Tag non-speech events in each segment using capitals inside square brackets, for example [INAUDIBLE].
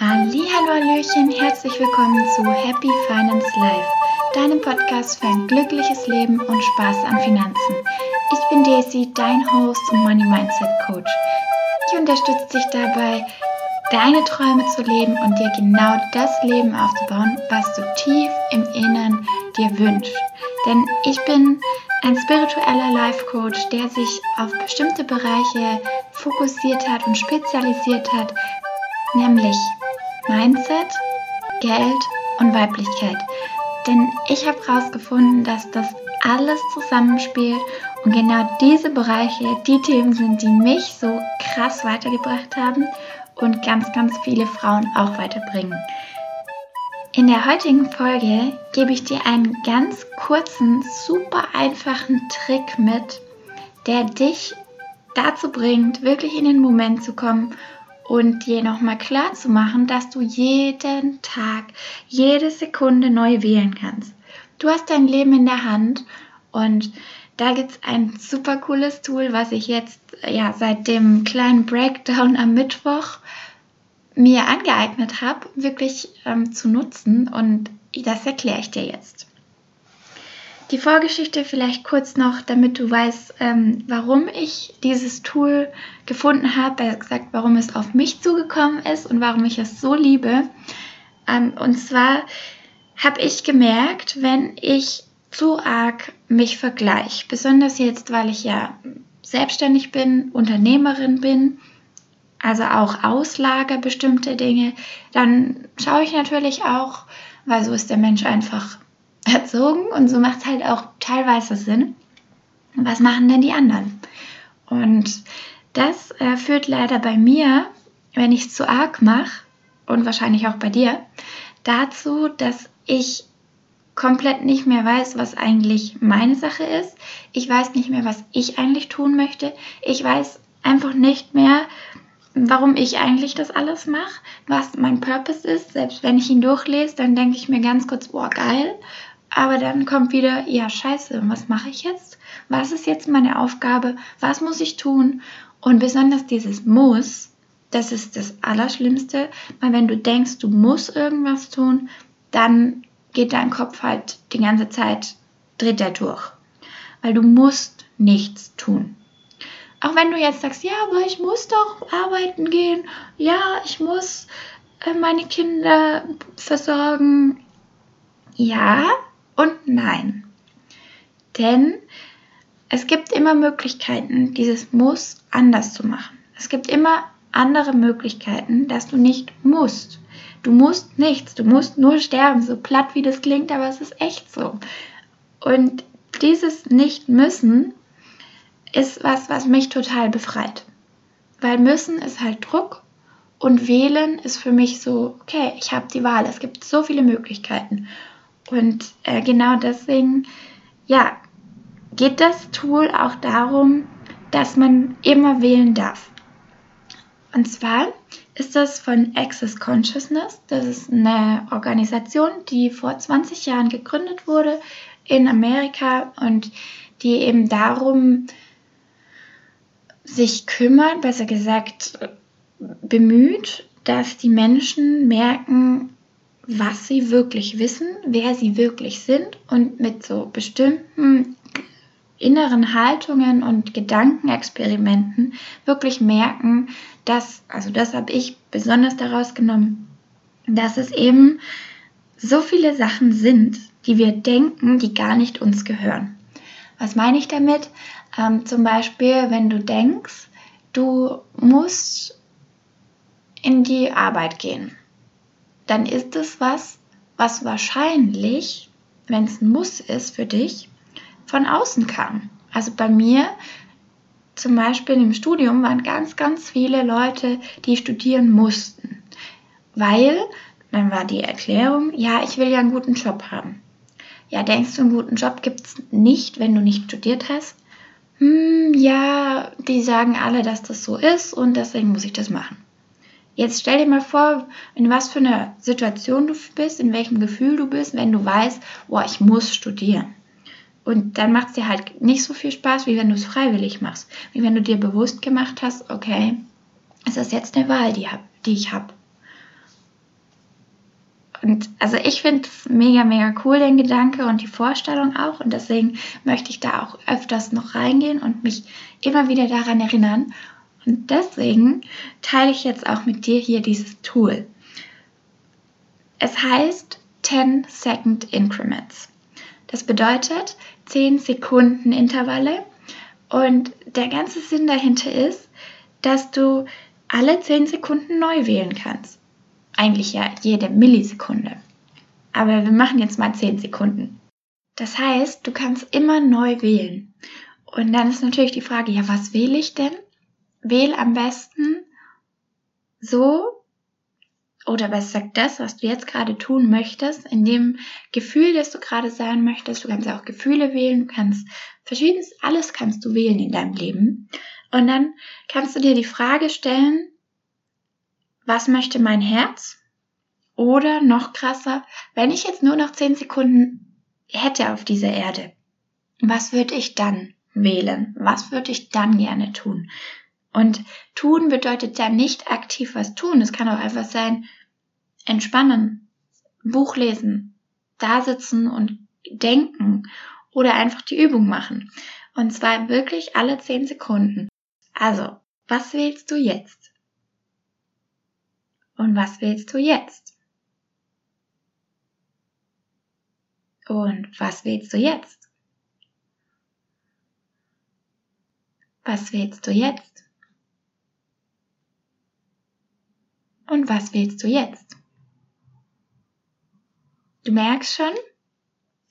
Hallo, Hallöchen, herzlich willkommen zu Happy Finance Life, deinem Podcast für ein glückliches Leben und Spaß an Finanzen. Ich bin Daisy, dein Host und Money Mindset Coach. Ich unterstütze dich dabei, deine Träume zu leben und dir genau das Leben aufzubauen, was du tief im Innern dir wünschst. Denn ich bin ein spiritueller Life Coach, der sich auf bestimmte Bereiche fokussiert hat und spezialisiert hat, nämlich Mindset, Geld und Weiblichkeit. Denn ich habe herausgefunden, dass das alles zusammenspielt und genau diese Bereiche die Themen sind, die mich so krass weitergebracht haben und ganz, ganz viele Frauen auch weiterbringen. In der heutigen Folge gebe ich dir einen ganz kurzen, super einfachen Trick mit, der dich dazu bringt, wirklich in den Moment zu kommen und dir nochmal klar zu machen, dass du jeden Tag, jede Sekunde neu wählen kannst. Du hast dein Leben in der Hand und da gibt es ein super cooles Tool, was ich jetzt ja seit dem kleinen Breakdown am Mittwoch mir angeeignet habe, wirklich ähm, zu nutzen. Und das erkläre ich dir jetzt. Die Vorgeschichte vielleicht kurz noch, damit du weißt, ähm, warum ich dieses Tool gefunden habe, er gesagt, warum es auf mich zugekommen ist und warum ich es so liebe. Ähm, und zwar habe ich gemerkt, wenn ich zu arg mich vergleiche, besonders jetzt, weil ich ja selbstständig bin, Unternehmerin bin, also auch auslager bestimmte Dinge, dann schaue ich natürlich auch, weil so ist der Mensch einfach erzogen und so macht es halt auch teilweise Sinn. Was machen denn die anderen? Und das äh, führt leider bei mir, wenn ich es zu arg mache und wahrscheinlich auch bei dir, dazu, dass ich komplett nicht mehr weiß, was eigentlich meine Sache ist. Ich weiß nicht mehr, was ich eigentlich tun möchte. Ich weiß einfach nicht mehr, warum ich eigentlich das alles mache, was mein Purpose ist. Selbst wenn ich ihn durchlese, dann denke ich mir ganz kurz, boah, geil. Aber dann kommt wieder, ja, scheiße, was mache ich jetzt? Was ist jetzt meine Aufgabe? Was muss ich tun? Und besonders dieses Muss, das ist das Allerschlimmste, weil wenn du denkst, du musst irgendwas tun, dann geht dein Kopf halt die ganze Zeit, dreht er durch. Weil du musst nichts tun. Auch wenn du jetzt sagst, ja, aber ich muss doch arbeiten gehen, ja, ich muss äh, meine Kinder versorgen. Ja und nein. Denn es gibt immer Möglichkeiten, dieses Muss anders zu machen. Es gibt immer andere Möglichkeiten, dass du nicht musst. Du musst nichts, du musst nur sterben, so platt wie das klingt, aber es ist echt so. Und dieses Nicht-Müssen ist was, was mich total befreit. Weil müssen ist halt Druck und wählen ist für mich so, okay, ich habe die Wahl. Es gibt so viele Möglichkeiten. Und äh, genau deswegen, ja, geht das Tool auch darum, dass man immer wählen darf. Und zwar ist das von Access Consciousness. Das ist eine Organisation, die vor 20 Jahren gegründet wurde in Amerika und die eben darum sich kümmert, besser gesagt bemüht, dass die Menschen merken, was sie wirklich wissen, wer sie wirklich sind und mit so bestimmten inneren Haltungen und Gedankenexperimenten wirklich merken, dass, also das habe ich besonders daraus genommen, dass es eben so viele Sachen sind, die wir denken, die gar nicht uns gehören. Was meine ich damit? Ähm, zum Beispiel, wenn du denkst, du musst in die Arbeit gehen, dann ist es was, was wahrscheinlich, wenn es ein Muss ist für dich, von außen kam. Also bei mir zum Beispiel im Studium waren ganz, ganz viele Leute, die studieren mussten, weil dann war die Erklärung, ja, ich will ja einen guten Job haben. Ja, denkst du, einen guten Job gibt es nicht, wenn du nicht studiert hast? hm, ja, die sagen alle, dass das so ist und deswegen muss ich das machen. Jetzt stell dir mal vor, in was für einer Situation du bist, in welchem Gefühl du bist, wenn du weißt, oh, ich muss studieren. Und dann macht es dir halt nicht so viel Spaß, wie wenn du es freiwillig machst. Wie wenn du dir bewusst gemacht hast, okay, es ist jetzt eine Wahl, die, hab, die ich habe. und also ich finde mega, mega cool, den Gedanke und die Vorstellung auch. Und deswegen möchte ich da auch öfters noch reingehen und mich immer wieder daran erinnern. Und deswegen teile ich jetzt auch mit dir hier dieses Tool. Es heißt 10 Second Increments. Das bedeutet 10 Sekunden Intervalle. Und der ganze Sinn dahinter ist, dass du alle 10 Sekunden neu wählen kannst. Eigentlich ja jede Millisekunde. Aber wir machen jetzt mal 10 Sekunden. Das heißt, du kannst immer neu wählen. Und dann ist natürlich die Frage, ja, was wähle ich denn? Wähl am besten so, oder besser gesagt das, was du jetzt gerade tun möchtest, in dem Gefühl, das du gerade sein möchtest. Du kannst ja auch Gefühle wählen, du kannst verschiedenes, alles kannst du wählen in deinem Leben. Und dann kannst du dir die Frage stellen, was möchte mein Herz? Oder noch krasser, wenn ich jetzt nur noch 10 Sekunden hätte auf dieser Erde, was würde ich dann wählen? Was würde ich dann gerne tun? Und tun bedeutet ja nicht aktiv was tun. Es kann auch einfach sein, entspannen, Buch lesen, da sitzen und denken oder einfach die Übung machen. Und zwar wirklich alle 10 Sekunden. Also, was wählst du jetzt? Und was wählst du jetzt? Und was wählst du jetzt? Was wählst du jetzt? Und was wählst du jetzt? Du merkst schon,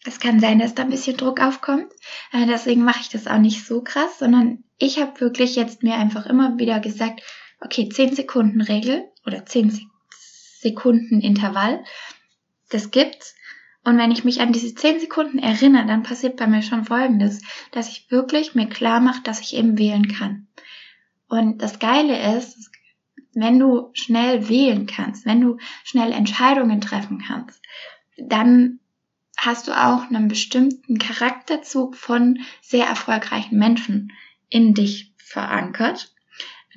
es kann sein, dass da ein bisschen Druck aufkommt. Äh, deswegen mache ich das auch nicht so krass, sondern ich habe wirklich jetzt mir einfach immer wieder gesagt, okay, 10 Sekunden Regel oder 10 Sekunden Intervall, das gibt's. Und wenn ich mich an diese 10 Sekunden erinnere, dann passiert bei mir schon Folgendes, dass ich wirklich mir klar mache, dass ich eben wählen kann. Und das Geile ist, wenn du schnell wählen kannst, wenn du schnell Entscheidungen treffen kannst, dann hast du auch einen bestimmten Charakterzug von sehr erfolgreichen Menschen in dich verankert.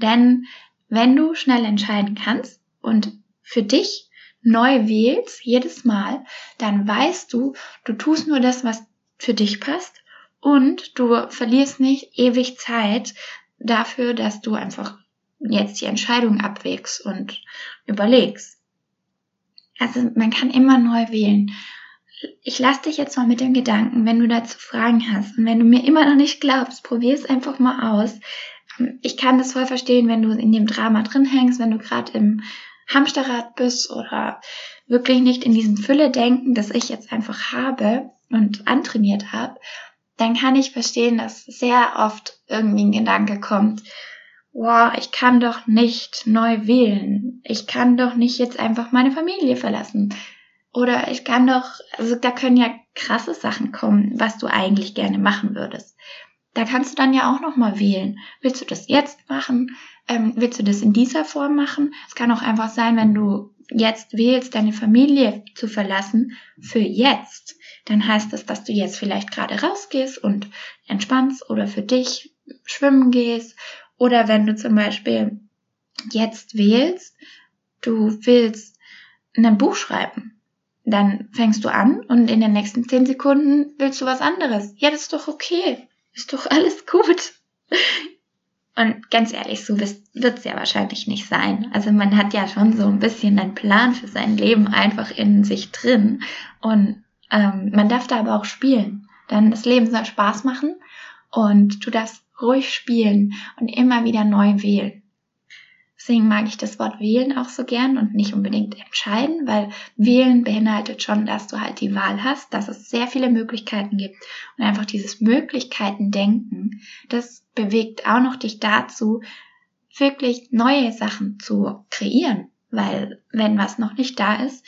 Denn wenn du schnell entscheiden kannst und für dich neu wählst, jedes Mal, dann weißt du, du tust nur das, was für dich passt und du verlierst nicht ewig Zeit dafür, dass du einfach jetzt die Entscheidung abwägst und überlegst. Also man kann immer neu wählen. Ich lasse dich jetzt mal mit dem Gedanken, wenn du dazu Fragen hast und wenn du mir immer noch nicht glaubst, probier es einfach mal aus. Ich kann das voll verstehen, wenn du in dem Drama drin hängst, wenn du gerade im Hamsterrad bist oder wirklich nicht in diesem Fülle-Denken, das ich jetzt einfach habe und antrainiert habe, dann kann ich verstehen, dass sehr oft irgendwie ein Gedanke kommt, wow, ich kann doch nicht neu wählen. Ich kann doch nicht jetzt einfach meine Familie verlassen. Oder ich kann doch, also da können ja krasse Sachen kommen, was du eigentlich gerne machen würdest. Da kannst du dann ja auch nochmal wählen. Willst du das jetzt machen? Ähm, willst du das in dieser Form machen? Es kann auch einfach sein, wenn du jetzt wählst, deine Familie zu verlassen für jetzt, dann heißt das, dass du jetzt vielleicht gerade rausgehst und entspannst oder für dich schwimmen gehst oder wenn du zum Beispiel jetzt wählst, du willst ein Buch schreiben, dann fängst du an und in den nächsten zehn Sekunden willst du was anderes. Ja, das ist doch okay. Ist doch alles gut. Und ganz ehrlich, so wird es ja wahrscheinlich nicht sein. Also man hat ja schon so ein bisschen einen Plan für sein Leben einfach in sich drin. Und ähm, man darf da aber auch spielen. Dann das Leben soll Spaß machen und du darfst ruhig spielen und immer wieder neu wählen. Deswegen mag ich das Wort wählen auch so gern und nicht unbedingt entscheiden, weil wählen beinhaltet schon, dass du halt die Wahl hast, dass es sehr viele Möglichkeiten gibt und einfach dieses Möglichkeiten-Denken, das bewegt auch noch dich dazu, wirklich neue Sachen zu kreieren, weil wenn was noch nicht da ist,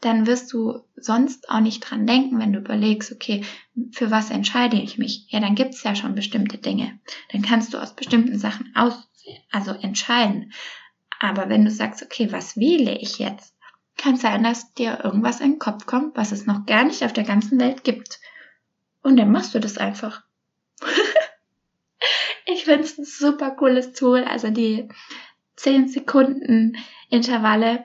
dann wirst du sonst auch nicht dran denken, wenn du überlegst, okay, für was entscheide ich mich? Ja, dann gibt's ja schon bestimmte Dinge. Dann kannst du aus bestimmten Sachen aus, also entscheiden. Aber wenn du sagst, okay, was wähle ich jetzt? Kann sein, dass dir irgendwas in den Kopf kommt, was es noch gar nicht auf der ganzen Welt gibt. Und dann machst du das einfach. [LAUGHS] ich finde es ein super cooles Tool. Also die 10 Sekunden Intervalle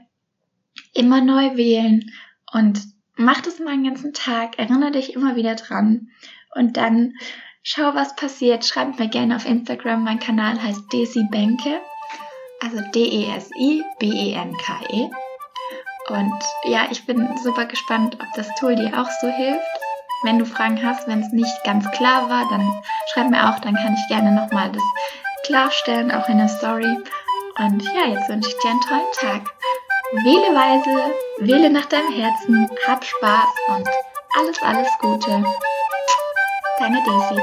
immer neu wählen Und mach das mal den ganzen Tag, erinnere dich immer wieder dran und dann schau, was passiert. Schreib mir gerne auf Instagram. Mein Kanal heißt Desi Benke, also D-E-S-I-B-E-N-K-E. -E. Und ja, ich bin super gespannt, ob das Tool dir auch so hilft. Wenn du Fragen hast, wenn es nicht ganz klar war, dann schreib mir auch, dann kann ich gerne nochmal das klarstellen, auch in der Story. Und ja, jetzt wünsche ich dir einen tollen Tag. Wähle weise, wähle nach deinem Herzen, hab Spaß und alles, alles Gute. Deine Daisy.